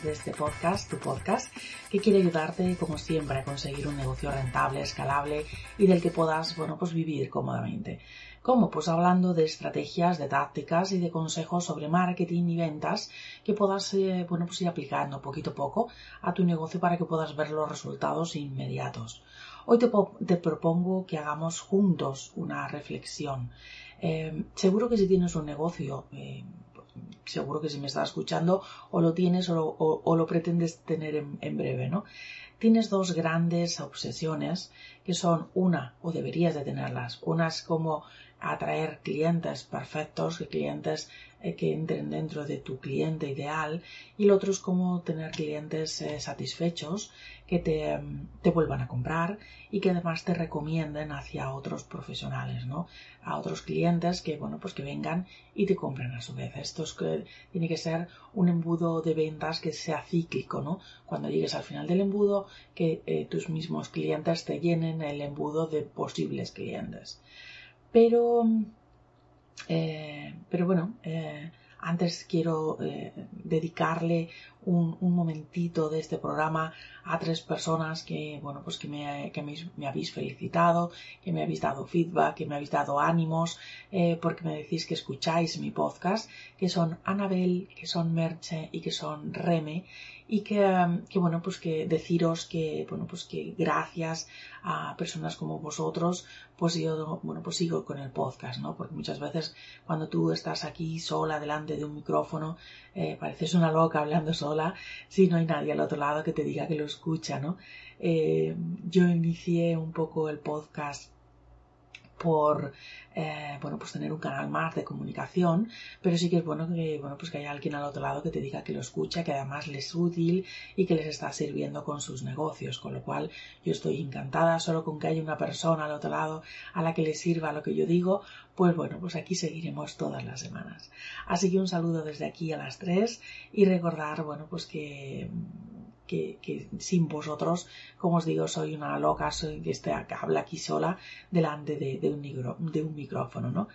De este podcast, tu podcast, que quiere ayudarte, como siempre, a conseguir un negocio rentable, escalable y del que puedas, bueno, pues vivir cómodamente. ¿Cómo? Pues hablando de estrategias, de tácticas y de consejos sobre marketing y ventas que puedas, eh, bueno, pues ir aplicando poquito a poco a tu negocio para que puedas ver los resultados inmediatos. Hoy te propongo que hagamos juntos una reflexión. Eh, seguro que si tienes un negocio, eh, seguro que si me estás escuchando o lo tienes o lo, pretendes tener en, en breve, ¿no? Tienes dos grandes obsesiones que son una, o deberías de tenerlas, una es como atraer clientes perfectos, clientes eh, que entren dentro de tu cliente ideal y el otro es como tener clientes eh, satisfechos que te, mm, te vuelvan a comprar y que además te recomienden hacia otros profesionales, ¿no? A otros clientes que, bueno, pues que vengan y te compren a su vez. Esto es que tiene que ser un embudo de ventas que sea cíclico, ¿no? Cuando llegues al final del embudo, que eh, tus mismos clientes te llenen el embudo de posibles clientes. Pero, eh, pero bueno, eh, antes quiero eh, dedicarle un, un momentito de este programa a tres personas que, bueno, pues que, me, que me, me habéis felicitado, que me habéis dado feedback, que me habéis dado ánimos, eh, porque me decís que escucháis mi podcast, que son Anabel, que son Merche y que son Reme, y que, um, que, bueno, pues que deciros que, bueno, pues que gracias a personas como vosotros, pues yo, bueno, pues sigo con el podcast, ¿no? Porque muchas veces cuando tú estás aquí sola delante de un micrófono, eh, pareces una loca hablando sola, si no hay nadie al otro lado que te diga que lo escucha, ¿no? Eh, yo inicié un poco el podcast por eh, bueno pues tener un canal más de comunicación pero sí que es bueno que bueno pues que haya alguien al otro lado que te diga que lo escucha que además les es útil y que les está sirviendo con sus negocios con lo cual yo estoy encantada. Solo con que haya una persona al otro lado a la que le sirva lo que yo digo pues bueno pues aquí seguiremos todas las semanas. Así que un saludo desde aquí a las tres y recordar bueno pues que que, sin vosotros, como os digo, soy una loca, soy que, este, que habla aquí sola delante de, un, micro, de un, micrófono, ¿no?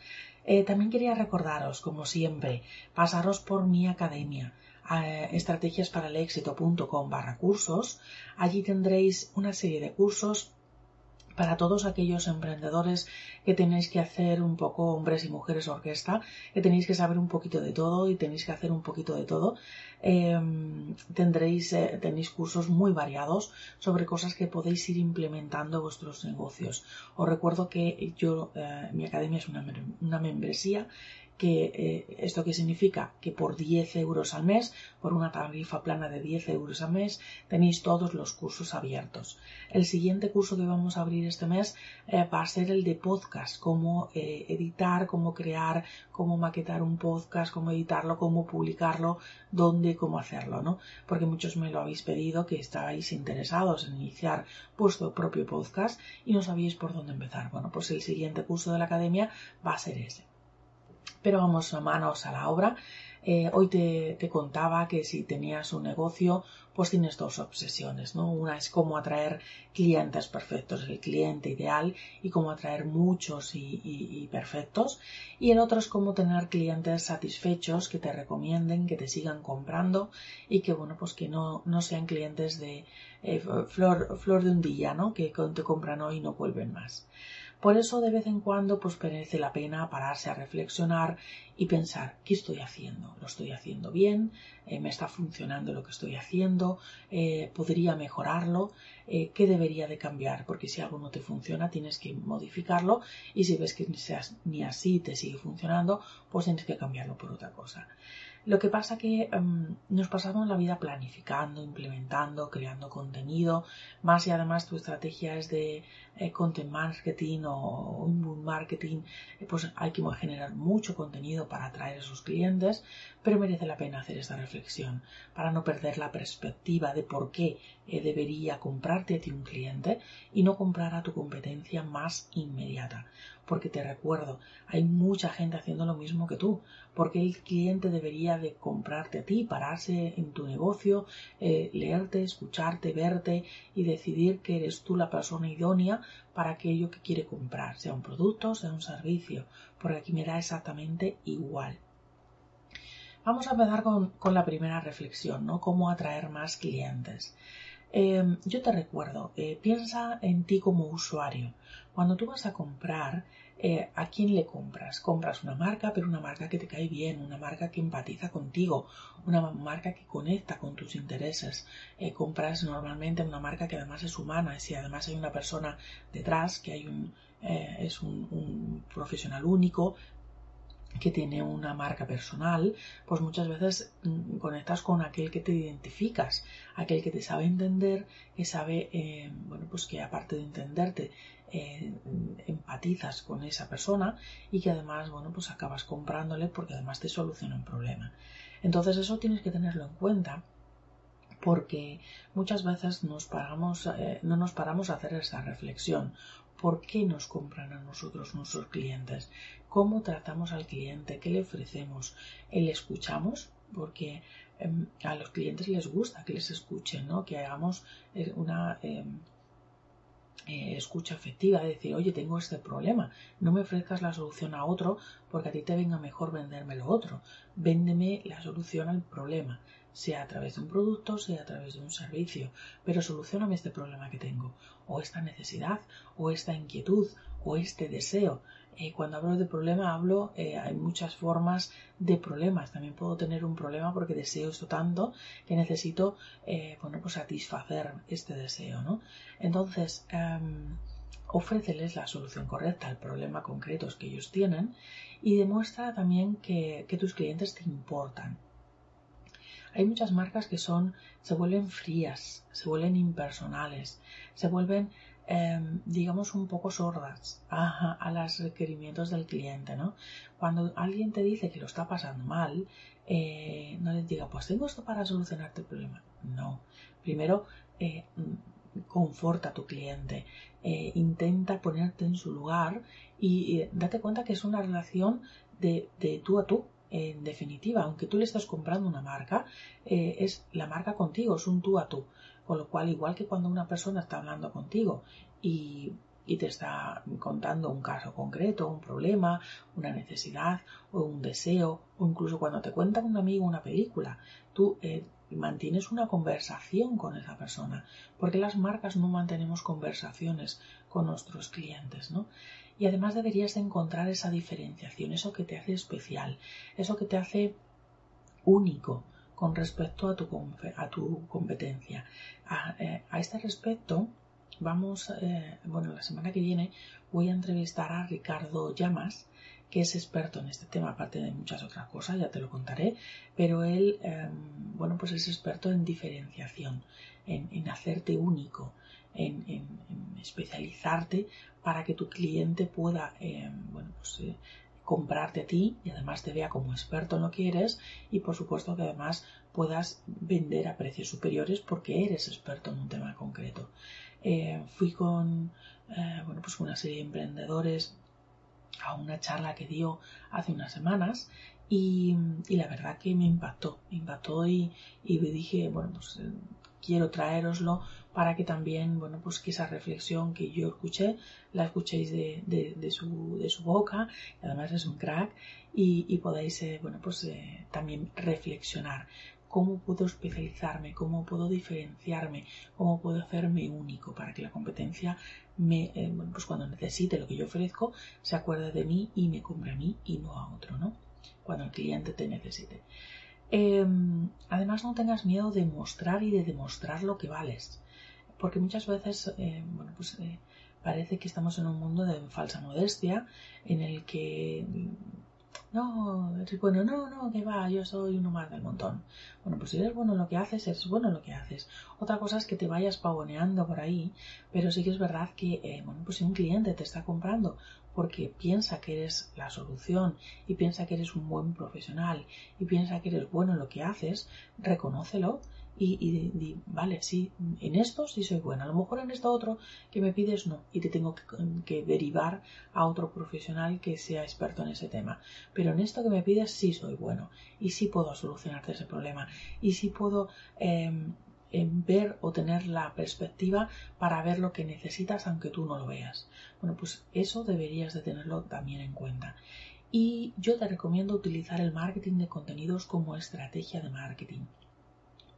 Eh, también quería recordaros, como siempre, pasaros por mi academia, eh, estrategiasparalexito.com barra cursos. Allí tendréis una serie de cursos para todos aquellos emprendedores que tenéis que hacer un poco hombres y mujeres orquesta, que tenéis que saber un poquito de todo y tenéis que hacer un poquito de todo. Eh, tendréis eh, tenéis cursos muy variados sobre cosas que podéis ir implementando en vuestros negocios. Os recuerdo que yo eh, mi academia es una, una membresía que eh, esto qué significa que por 10 euros al mes, por una tarifa plana de 10 euros al mes, tenéis todos los cursos abiertos. El siguiente curso que vamos a abrir este mes va a ser el de podcast, cómo eh, editar, cómo crear, cómo maquetar un podcast, cómo editarlo, cómo publicarlo, dónde, cómo hacerlo, ¿no? Porque muchos me lo habéis pedido que estáis interesados en iniciar vuestro propio podcast y no sabíais por dónde empezar. Bueno, pues el siguiente curso de la academia va a ser ese. Pero vamos a manos a la obra. Eh, hoy te, contaba que si tenías un negocio, pues tienes dos obsesiones, ¿no? Una es cómo atraer clientes perfectos, el cliente ideal, y cómo atraer muchos y, perfectos. Y el otro es cómo tener clientes satisfechos que te recomienden, que te sigan comprando y que, bueno, pues que no, no sean clientes de eh, flor, flor de un día, ¿no? Que te compran hoy y no vuelven más. Por eso de vez en cuando pues merece la pena pararse a reflexionar y pensar ¿qué estoy haciendo? ¿Lo estoy haciendo bien? Eh, ¿Me está funcionando lo que estoy haciendo? Eh, ¿Podría mejorarlo? Eh, ¿Qué debería de cambiar? Porque si algo no te funciona tienes que modificarlo y si ves que ni así te sigue funcionando pues tienes que cambiarlo por otra cosa. Lo que pasa que em, nos pasamos la vida planificando, implementando, creando contenido, más y además tu estrategia es de eh, content marketing o inbound marketing, eh, pues hay que generar mucho contenido para atraer a esos clientes, pero merece la pena hacer esta reflexión para no perder la perspectiva de por qué eh, debería comprarte a ti un cliente y no comprar a tu competencia más inmediata porque te recuerdo, hay mucha gente haciendo lo mismo que tú, porque el cliente debería de comprarte a ti, pararse en tu negocio, eh, leerte, escucharte, verte y decidir que eres tú la persona idónea para aquello que quiere comprar, sea un producto, sea un servicio, porque aquí me da exactamente igual. Vamos a empezar con, la primera reflexión, ¿no? Cómo atraer más clientes. Eh, yo te recuerdo, eh, piensa en ti como usuario. Cuando tú vas a comprar, eh, ¿a quién le compras? Compras una marca, pero una marca que te cae bien, una marca que empatiza contigo, una marca que conecta con tus intereses. Compras normalmente una marca que además es humana, si además hay una persona detrás, que hay un, es un, profesional único, que tiene una marca personal, pues muchas veces mm, conectas con aquel que te identificas, aquel que te sabe entender, que sabe, bueno, pues que aparte de entenderte, eh, empatizas con esa persona y que además, bueno, pues acabas comprándole porque además te soluciona un problema. Entonces eso tienes que tenerlo en cuenta porque muchas veces nos paramos, eh, no nos paramos a hacer esa reflexión. ¿Por qué nos compran a nosotros nuestros clientes? ¿Cómo tratamos al cliente? ¿Qué le ofrecemos? ¿Le escuchamos? Porque em, a los clientes les gusta que les escuchen, ¿no? Que hagamos eh, una em, eh, escucha efectiva, de decir, oye, tengo este problema, no me ofrezcas la solución a otro porque a ti te venga mejor venderme lo otro, véndeme la solución al problema, sea a través de un producto, sea a través de un servicio, pero solucioname este problema que tengo, o esta necesidad, o esta inquietud, o este deseo. Eh, cuando hablo de problema hablo, eh, hay muchas formas de problemas. También puedo tener un problema porque deseo esto tanto que necesito, eh, bueno, pues satisfacer este deseo, ¿no? Entonces, em, ofréceles la solución correcta al problema concreto que ellos tienen y demuestra también que, que tus clientes te importan. Hay muchas marcas que son, se vuelven frías, se vuelven impersonales, se vuelven Em, digamos, un poco sordas a, los requerimientos del cliente. Cuando alguien te dice que lo está pasando mal, eh, no le diga, pues tengo esto para solucionarte el problema. No. Primero, eh, conforta a tu cliente, eh, intenta ponerte en su lugar y, date cuenta que es una relación de, de tú a tú, en definitiva, aunque tú le estás comprando una marca, es la marca contigo, es un tú a tú. Con lo cual, igual que cuando una persona está hablando contigo y, te está contando un caso concreto, un problema, una necesidad o un deseo, o incluso cuando te cuenta un amigo una película, tú eh, mantienes una conversación con esa persona, porque las marcas no mantenemos conversaciones con nuestros clientes, ¿no? Y además deberías encontrar esa diferenciación, eso que te hace especial, eso que te hace único, con respecto a tu, a tu competencia. Eh, a, este respecto, vamos, eh, bueno, la semana que viene voy a entrevistar a Ricardo Llamas, que es experto en este tema, aparte de muchas otras cosas, ya te lo contaré, pero él, em, bueno, pues es experto en diferenciación, en, hacerte único, en, especializarte para que tu cliente pueda, em, bueno, pues, eh, comprarte a ti y además te vea como experto en lo que eres y por supuesto que además puedas vender a precios superiores porque eres experto en un tema concreto. Eh, fui con eh, bueno, pues una serie de emprendedores a una charla que dio hace unas semanas Y, la verdad que me impactó, me impactó y, y dije, bueno, pues eh, quiero traeroslo para que también, bueno, pues que esa reflexión que yo escuché, la escuchéis de, de, su, de su, boca, además es un crack, y, podáis, eh, bueno, pues eh, también reflexionar cómo puedo especializarme, cómo puedo diferenciarme, cómo puedo hacerme único para que la competencia me, eh, bueno, pues cuando necesite lo que yo ofrezco, se acuerde de mí y me compre a mí y no a otro, ¿no? Cuando el cliente te necesite. Em, además, no tengas miedo de mostrar y de demostrar lo que vales, porque muchas veces, eh, bueno, pues eh, parece que estamos en un mundo de falsa modestia, en el que no, eres bueno, no, no, que va, yo soy uno más del montón. Bueno, pues si eres bueno en lo que haces, eres bueno en lo que haces. Otra cosa es que te vayas pavoneando por ahí, pero sí que es verdad que, eh, bueno, pues si un cliente te está comprando porque piensa que eres la solución y piensa que eres un buen profesional y piensa que eres bueno en lo que haces, reconócelo y, vale, sí, en esto sí soy buena, a lo mejor en esto otro que me pides no, y te tengo que, derivar a otro profesional que sea experto en ese tema, pero en esto que me pides sí soy bueno y sí puedo solucionarte ese problema y sí puedo em, em, ver o tener la perspectiva para ver lo que necesitas aunque tú no lo veas. Bueno, pues eso deberías de tenerlo también en cuenta. Y yo te recomiendo utilizar el marketing de contenidos como estrategia de marketing.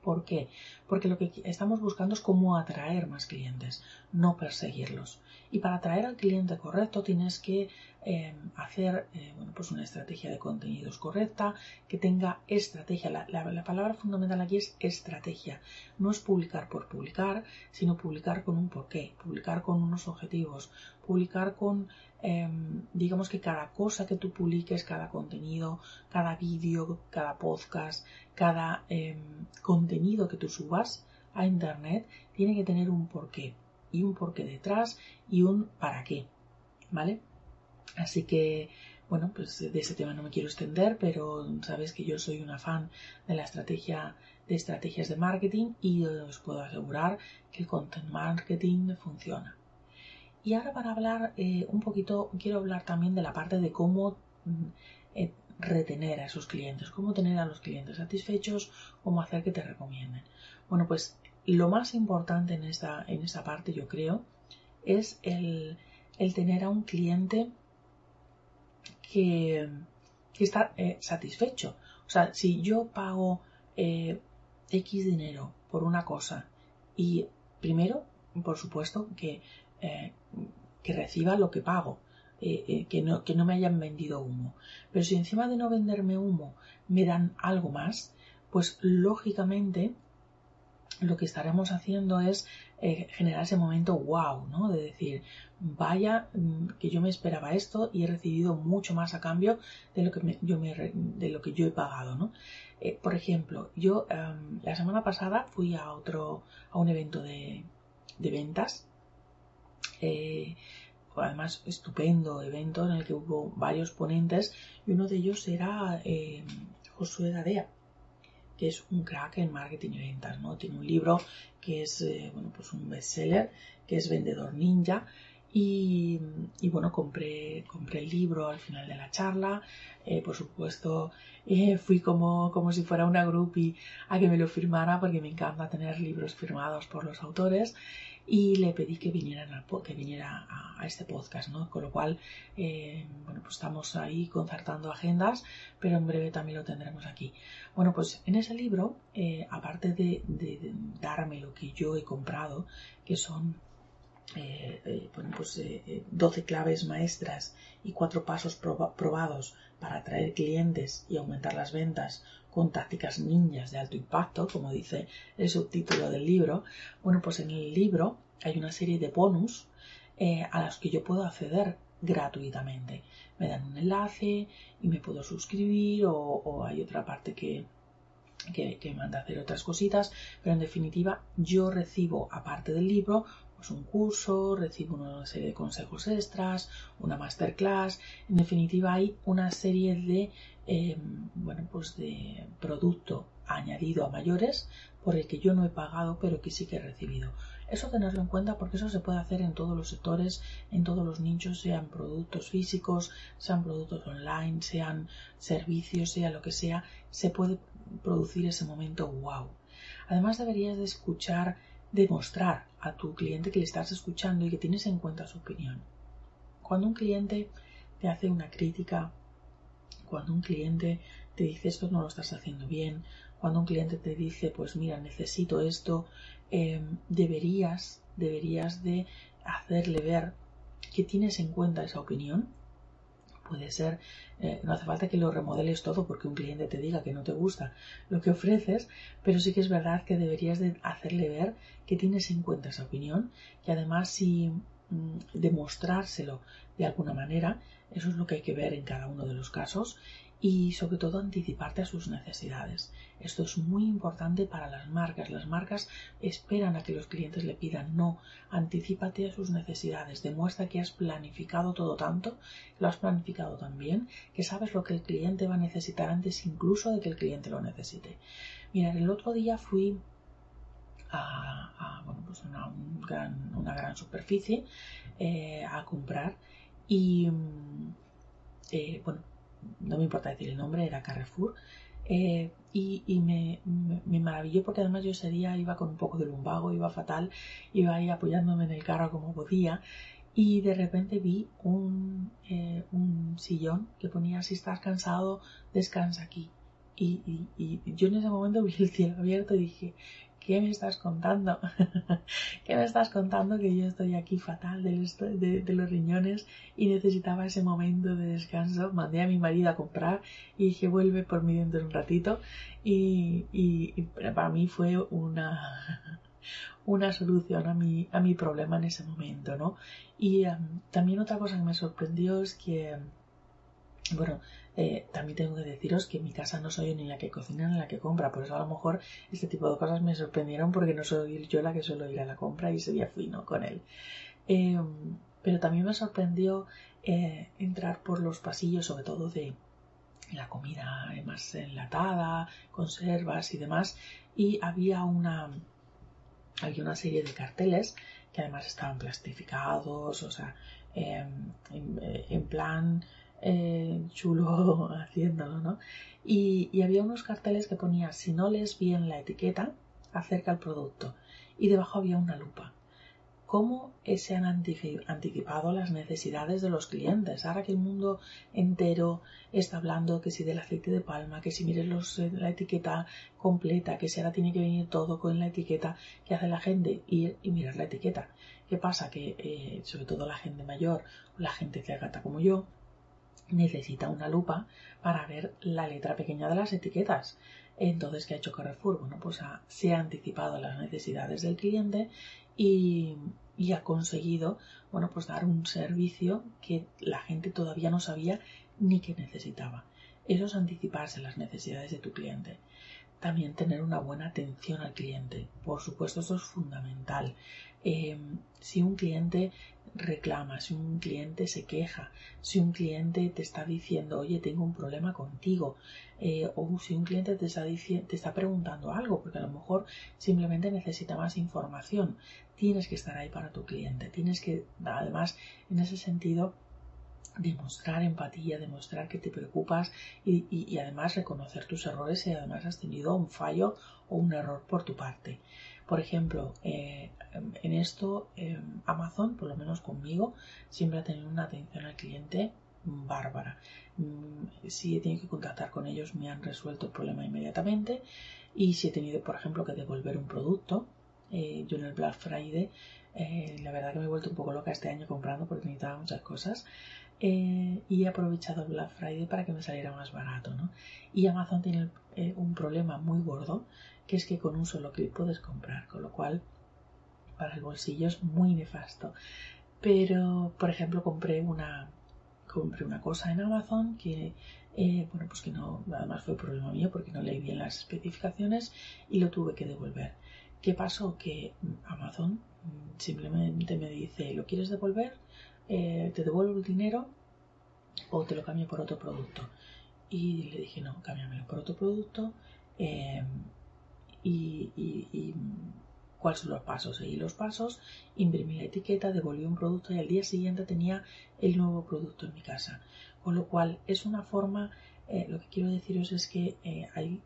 ¿Por qué? Porque lo que estamos buscando es cómo atraer más clientes, no perseguirlos. Y para atraer al cliente correcto tienes que eh, hacer eh, bueno, pues una estrategia de contenidos correcta, que tenga estrategia. La, palabra fundamental aquí es estrategia. No es publicar por publicar, sino publicar con un porqué, publicar con unos objetivos, publicar con, em, digamos que cada cosa que tú publiques, cada contenido, cada vídeo, cada podcast, cada em, contenido que tú subas a Internet, tiene que tener un porqué y un porqué detrás y un para qué, ¿vale? Así que, bueno, pues de ese tema no me quiero extender, pero sabes que yo soy una fan de la estrategia de estrategias de marketing y os puedo asegurar que el content marketing funciona. Y ahora para hablar eh, un poquito, quiero hablar también de la parte de cómo mm, eh, retener a esos clientes, cómo tener a los clientes satisfechos, cómo hacer que te recomienden. Bueno, pues lo más importante en esta, en esta parte, yo creo, es el, tener a un cliente que, está eh, satisfecho. O sea, si yo pago eh, X dinero por una cosa y primero, por supuesto, que, eh, que reciba lo que pago. que, no, que no me hayan vendido humo. Pero si encima de no venderme humo me dan algo más, pues lógicamente lo que estaremos haciendo es eh, generar ese momento wow, ¿no? De decir, vaya, mm, que yo me esperaba esto y he recibido mucho más a cambio de lo que, yo, me, de lo que yo he pagado, ¿no? Eh, por ejemplo, yo em, la semana pasada fui a otro, a un evento de, ventas, eh, además estupendo evento en el que hubo varios ponentes y uno de ellos era Josué Gadea que es un crack en marketing y ventas, ¿no? Tiene un libro que es, eh, bueno, pues un bestseller, que es Vendedor Ninja, y, bueno, compré, compré el libro al final de la charla. Eh, por supuesto, eh, fui como, como si fuera una groupie a que me lo firmara porque me encanta tener libros firmados por los autores y le pedí que, vinieran que viniera a, este podcast, ¿no? Con lo cual, eh, bueno, pues estamos ahí concertando agendas, pero en breve también lo tendremos aquí. Bueno, pues en ese libro, eh, aparte de, darme lo que yo he comprado, que son eh, bueno, pues, 12 claves maestras y cuatro pasos probados para atraer clientes y aumentar las ventas con tácticas ninjas de alto impacto, como dice el subtítulo del libro, bueno, pues en el libro hay una serie de bonus eh, a los que yo puedo acceder gratuitamente. Me dan un enlace y me puedo suscribir o, hay otra parte que, que, que, manda a hacer otras cositas, pero en definitiva yo recibo, aparte del libro, pues un curso, recibo una serie de consejos extras, una masterclass, en definitiva hay una serie de Em, bueno, pues de producto añadido a mayores por el que yo no he pagado pero que sí que he recibido. Eso tenerlo en cuenta porque eso se puede hacer en todos los sectores, en todos los nichos, sean productos físicos, sean productos online, sean servicios, sea lo que sea, se puede producir ese momento wow. Además deberías de escuchar, demostrar a tu cliente que le estás escuchando y que tienes en cuenta su opinión. Cuando un cliente te hace una crítica, cuando un cliente te dice esto no lo estás haciendo bien, cuando un cliente te dice pues mira necesito esto, em, deberías, deberías de hacerle ver que tienes en cuenta esa opinión. Puede ser, eh, no hace falta que lo remodeles todo porque un cliente te diga que no te gusta lo que ofreces, pero sí que es verdad que deberías de hacerle ver que tienes en cuenta esa opinión, que además si mm, demostrárselo de alguna manera, eso es lo que hay que ver en cada uno de los casos y sobre todo anticiparte a sus necesidades. Esto es muy importante para las marcas. Las marcas esperan a que los clientes le pidan. No, anticipate a sus necesidades. Demuestra que has planificado todo tanto, lo has planificado tan bien, que sabes lo que el cliente va a necesitar antes incluso de que el cliente lo necesite. Mira, el otro día fui a, bueno, pues una, una, gran superficie eh, a comprar y mm, eh, bueno, no me importa decir el nombre, era Carrefour. Eh, y, me, me, maravilló porque además yo ese día iba con un poco de lumbago, iba fatal, iba ahí apoyándome en el carro como podía y de repente vi un, eh, un sillón que ponía si estás cansado, descansa aquí. Y, y, y, yo en ese momento vi el cielo abierto y dije, ¿qué me estás contando? ¿Qué me estás contando que yo estoy aquí fatal de, los riñones y necesitaba ese momento de descanso? Mandé a mi marido a comprar y dije, vuelve por mí dentro de un ratito. Y, para mí fue una, una solución a mi, a mi problema en ese momento, ¿no? Y em, también otra cosa que me sorprendió es que, bueno, eh, también tengo que deciros que en mi casa no soy ni la que cocina ni la que compra, por eso a lo mejor este tipo de cosas me sorprendieron porque no soy yo la que suelo ir a la compra y ese día fui ¿no? con él. Em, pero también me sorprendió eh, entrar por los pasillos, sobre todo de la comida más enlatada, conservas y demás, y había una, había una serie de carteles que además estaban plastificados, o sea, em, en plan eh, chulo haciéndolo, ¿no? Y, había unos carteles que ponía si no lees bien la etiqueta, acerca al producto. Y debajo había una lupa. ¿Cómo se han anticipado las necesidades de los clientes? Ahora que el mundo entero está hablando que si del aceite de palma, que si mires los, eh, la etiqueta completa, que si ahora tiene que venir todo con la etiqueta, ¿qué hace la gente? Ir y mirar la etiqueta. ¿Qué pasa? Que eh, sobre todo la gente mayor o la gente que gata como yo, necesita una lupa para ver la letra pequeña de las etiquetas. Entonces, ¿qué ha hecho Carrefour? Bueno, pues se ha anticipado las necesidades del cliente y, ha conseguido, bueno, pues dar un servicio que la gente todavía no sabía ni que necesitaba. Eso es anticiparse las necesidades de tu cliente. También tener una buena atención al cliente. Por supuesto, eso es fundamental. Eh, si un cliente reclama, si un cliente se queja, si un cliente te está diciendo, oye, tengo un problema contigo, eh, o si un cliente te está, preguntando algo, porque a lo mejor simplemente necesita más información, tienes que estar ahí para tu cliente, tienes que, además, en ese sentido, demostrar empatía, demostrar que te preocupas y, y, además reconocer tus errores si además has tenido un fallo o un error por tu parte. Por ejemplo, eh, en esto em, Amazon, por lo menos conmigo, siempre ha tenido una atención al cliente bárbara. Mm, si he tenido que contactar con ellos, me han resuelto el problema inmediatamente. Y si he tenido, por ejemplo, que devolver un producto, eh, yo en el Black Friday, eh, la verdad que me he vuelto un poco loca este año comprando porque necesitaba muchas cosas. Y he aprovechado Black Friday para que me saliera más barato. ¿no? Y Amazon tiene un problema muy gordo que es que con un solo clic puedes comprar, con lo cual para el bolsillo es muy nefasto. Pero, por ejemplo, compré una, compré una cosa en Amazon que, eh, bueno, pues que no, además fue problema mío porque no leí bien las especificaciones y lo tuve que devolver. ¿Qué pasó? Que Amazon simplemente me dice, ¿lo quieres devolver? Eh, ¿Te devuelvo el dinero o te lo cambio por otro producto? Y le dije, no, cámbiamelo por otro producto eh, y, cuáles son los pasos. Seguí los pasos, imprimí la etiqueta, devolví un producto y al día siguiente tenía el nuevo producto en mi casa. Con lo cual es una forma, eh, lo que quiero deciros es que hay,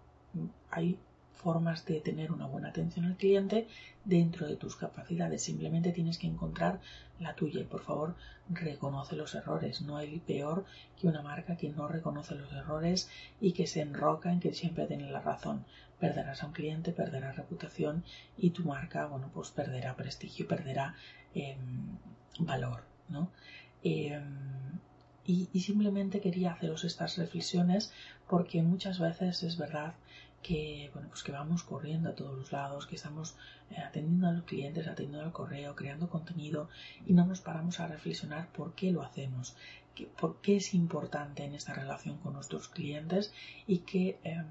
hay formas de tener una buena atención al cliente dentro de tus capacidades. Simplemente tienes que encontrar la tuya y por favor reconoce los errores. No hay peor que una marca que no reconoce los errores y que se enroca en que siempre tiene la razón. Perderás a un cliente, perderás reputación y tu marca, bueno, pues perderá prestigio, perderá em, valor, ¿no? Em, y, y, simplemente quería haceros estas reflexiones porque muchas veces es verdad que, bueno, pues que vamos corriendo a todos los lados, que estamos eh, atendiendo a los clientes, atendiendo al correo, creando contenido y no nos paramos a reflexionar por qué lo hacemos, por qué es importante en esta relación con nuestros clientes y qué, em,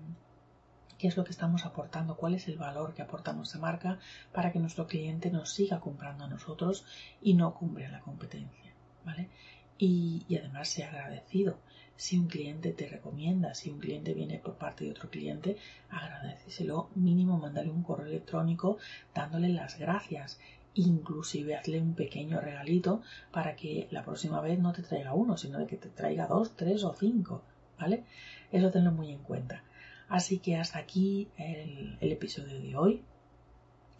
qué es lo que estamos aportando, cuál es el valor que aporta nuestra marca para que nuestro cliente nos siga comprando a nosotros y no cumple a la competencia, ¿vale? Y, además sea agradecido si un cliente te recomienda, si un cliente viene por parte de otro cliente, agradeceselo mínimo, mándale un correo electrónico dándole las gracias. Inclusive hazle un pequeño regalito para que la próxima vez no te traiga uno, sino de que te traiga dos, tres o cinco, ¿vale? Eso tenlo muy en cuenta. Así que hasta aquí el, episodio de hoy.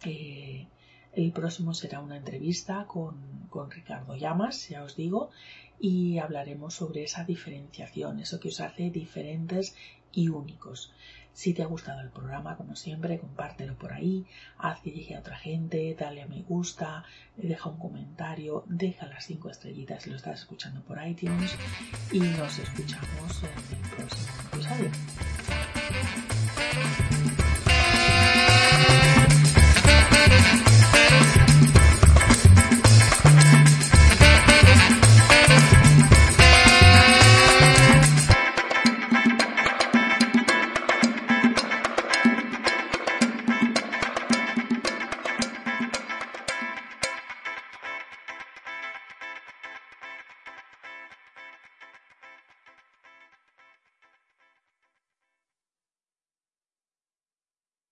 Eh, el próximo será una entrevista con, con, Ricardo Llamas, ya os digo, y hablaremos sobre esa diferenciación, eso que os hace diferentes y únicos. Si te ha gustado el programa, como siempre, compártelo por ahí, haz que llegue a otra gente, dale a me gusta, deja un comentario, deja las cinco estrellitas si lo estás escuchando por iTunes y nos escuchamos en el próximo episodio.